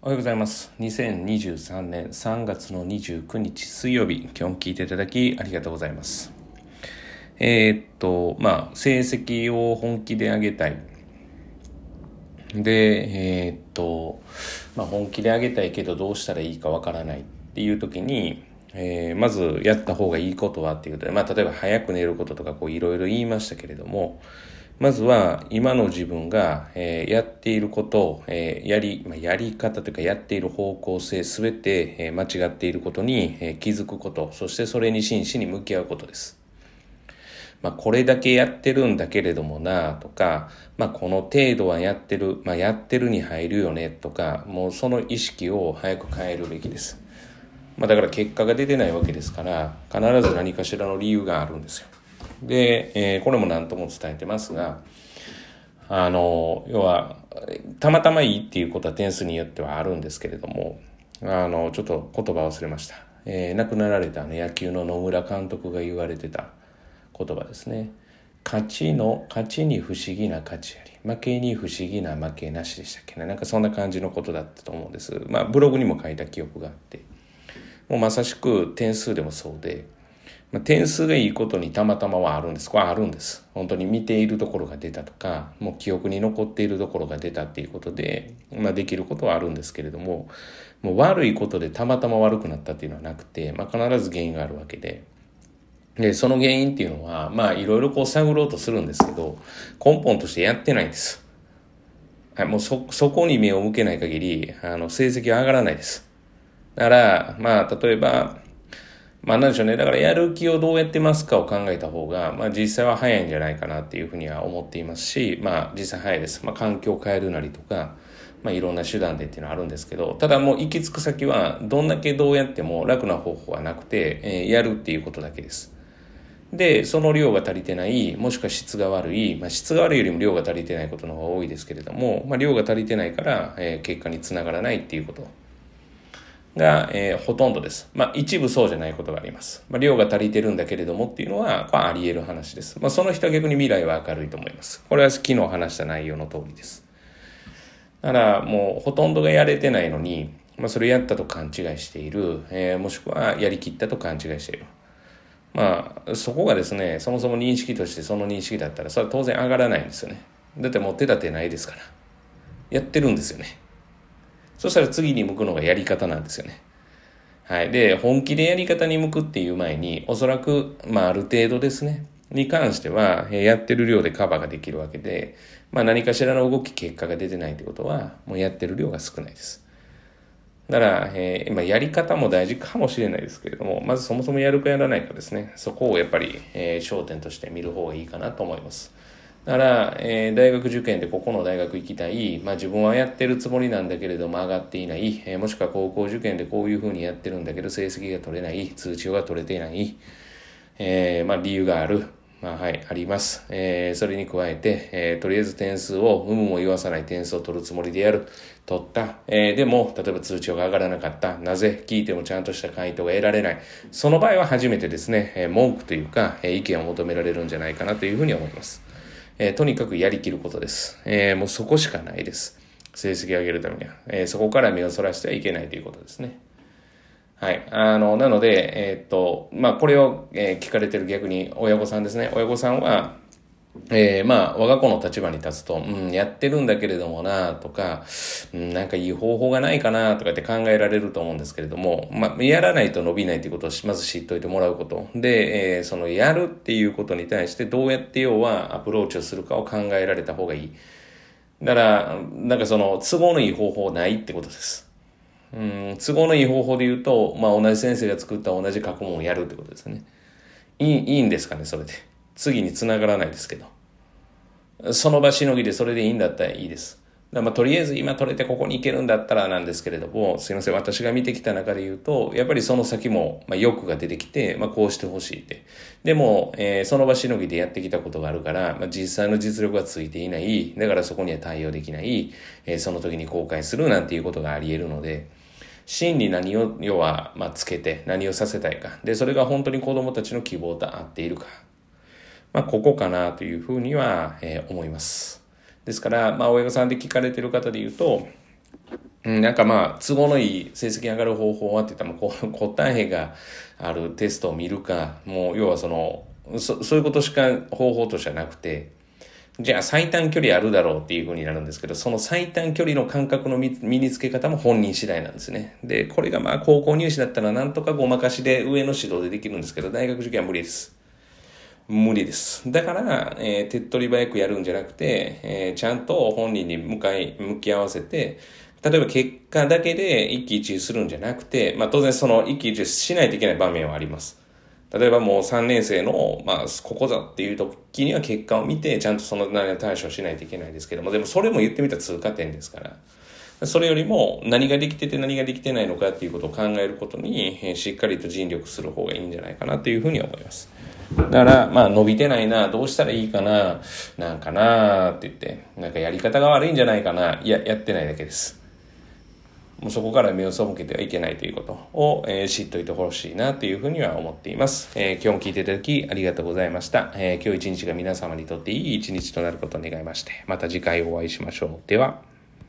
おはようございます。2023年3月の29日水曜日、今日も聞いていただきありがとうございます。えーっと、まあ、成績を本気で上げたい。で、えーっと、まあ、本気で上げたいけどどうしたらいいかわからないっていう時に、えーまずやった方がいいことはっていうことで、まあ、例えば早く寝ることとかこういろいろ言いましたけれども、まずは今の自分が、えーやっていること、えーやり、まあ、やり方というかやっている方向性すべて、えー間違っていることに、え気づくこと、そしてそれに真摯に向き合うことです。まあ、これだけやってるんだけれどもなとか、まあ、この程度はやってる、まあ、やってるに入るよねとか、もうその意識を早く変えるべきです。まあ、だから結果が出てないわけですから、必ず何かしらの理由があるんですよ。で、えーこれも何とも伝えてますが、あの、要は、たまたまいいっていうことは点数によってはあるんですけれども、あの、ちょっと言葉忘れました。えー亡くなられた、ね、野球の野村監督が言われてた言葉ですね。勝ちの、勝ちに不思議な勝ちあり、負けに不思議な負けなしでしたっけね。なんかそんな感じのことだったと思うんです。まあ、ブログにも書いた記憶があって。もうまさしく点数でもそうで、まあ、点数がいいことにたまたまはあるんです。これはあるんです。本当に見ているところが出たとか、もう記憶に残っているところが出たっていうことで、まあ、できることはあるんですけれども、もう悪いことでたまたま悪くなったっていうのはなくて、まあ、必ず原因があるわけで、で、その原因っていうのは、まあ、いろいろこう探ろうとするんですけど、根本としてやってないんです。はい、もうそ、そこに目を向けない限り、あの、成績は上がらないです。だから、まあ、例えば、まあなんでしょうね。だからやる気をどうやってますかを考えた方が、まあ実際は早いんじゃないかなっていうふうには思っていますし、まあ実際早いです。まあ環境を変えるなりとか、まあいろんな手段でっていうのはあるんですけど、ただもう行き着く先は、どんだけどうやっても楽な方法はなくて、えーやるっていうことだけです。で、その量が足りてない、もしくは質が悪い、まあ、質が悪いよりも量が足りてないことの方が多いですけれども、まあ、量が足りてないから、えー結果につながらないっていうことが、えーほとんどです。まあ、一部そうじゃないことがあります。まあ、量が足りてるんだけれどもっていうのは、これはあり得る話です。まあ、その人は逆に未来は明るいと思います。これは昨日話した内容の通りです。だから、もうほとんどがやれてないのに、まあ、それやったと勘違いしている、えーもしくはやりきったと勘違いしている。まあ、そこがですね、そもそも認識としてその認識だったら、それは当然上がらないんですよね。だってもう手立てないですから。やってるんですよね。そしたら次に向くのがやり方なんですよね。はい。で、本気でやり方に向くっていう前に、おそらく、まあ、ある程度ですね、に関しては、やってる量でカバーができるわけで、まあ、何かしらの動き、結果が出てないってことは、もうやってる量が少ないです。だから、えーまあ、やり方も大事かもしれないですけれども、まずそもそもやるかやらないかですね、そこをやっぱり、えー焦点として見る方がいいかなと思います。だから、えー大学受験でここの大学行きたい、まあ自分はやってるつもりなんだけれども上がっていない、えーもしくは高校受験でこういうふうにやってるんだけど成績が取れない、通知が取れていない、えーまあ理由がある。まあはい、あります。えーそれに加えて、えーとりあえず点数を有無も言わさない点数を取るつもりでやる。取った。えーでも、例えば通知が上がらなかった。なぜ？聞いてもちゃんとした回答が得られない。その場合は初めてですね、えー文句というか、えー意見を求められるんじゃないかなというふうに思います。えーとにかくやりきることです。えーもうそこしかないです。成績を上げるためには。えーそこから目をそらしてはいけないということですね。はい。あの、なので、えっと、まあ、これを、え聞かれてる逆に親御さんですね。親御さんは、えーまあ、我が子の立場に立つと、うん、やってるんだけれどもな、とか、うん、なんかいい方法がないかな、とかって考えられると思うんですけれども、まあ、やらないと伸びないということをまず知っといてもらうこと。で、えーそのやるっていうことに対してどうやって要はアプローチをするかを考えられた方がいい。だから、なんかその、都合のいい方法ないってことです。うん、都合のいい方法で言うと、まあ、同じ先生が作った同じ過去問をやるってことですね。いい、いいんですかね、それで。次に繋がらないですけど。その場しのぎでそれでいいんだったらいいです。だまあ、とりあえず今取れてここに行けるんだったらなんですけれども、すいません、私が見てきた中で言うと、やっぱりその先も、まあ、欲が出てきて、まあ、こうしてほしいって。でも、えーその場しのぎでやってきたことがあるから、まあ、実際の実力がついていない、だからそこには対応できない、えーその時に後悔するなんていうことがあり得るので、真に何を、要は、まあ、つけて何をさせたいか。で、それが本当に子供たちの希望と合っているか。まあ、ここかなというふうには、えー思います。ですから、まあ、親御さんで聞かれてる方で言うと、うん、なんかまあ、都合のいい成績上がる方法はって言ったら、もう 答えがあるテストを見るか、もう要はその、そそういうことしか方法としてはなくて、じゃあ最短距離あるだろうっていう風になるんですけど、その最短距離の感覚の身につけ方も本人次第なんですね。で、これがまあ高校入試だったらなんとかごまかしで上の指導でできるんですけど、大学受験は無理です。無理です。だから、えー、手っ取り早くやるんじゃなくて、えー、ちゃんと本人に向かい、向き合わせて、例えば結果だけで一喜一憂するんじゃなくて、まあ当然その一喜一憂しないといけない場面はあります。例えばもう3年生の、まあ、ここだっていう時には結果を見て、ちゃんとその対処しないといけないですけども、でもそれも言ってみた通過点ですから、それよりも何ができてて何ができてないのかっていうことを考えることに、しっかりと尽力する方がいいんじゃないかなというふうに思います。だから、まあ伸びてないな、どうしたらいいかな、なんかなって言って、なんかやり方が悪いんじゃないかな、いや、やってないだけです。もうそこから目を背けてはいけないということを、えー、知っといてほしいなというふうには思っています。えー、今日も聞いていただきありがとうございました。えー、今日一日が皆様にとっていい一日となることを願いまして、また次回お会いしましょう。では。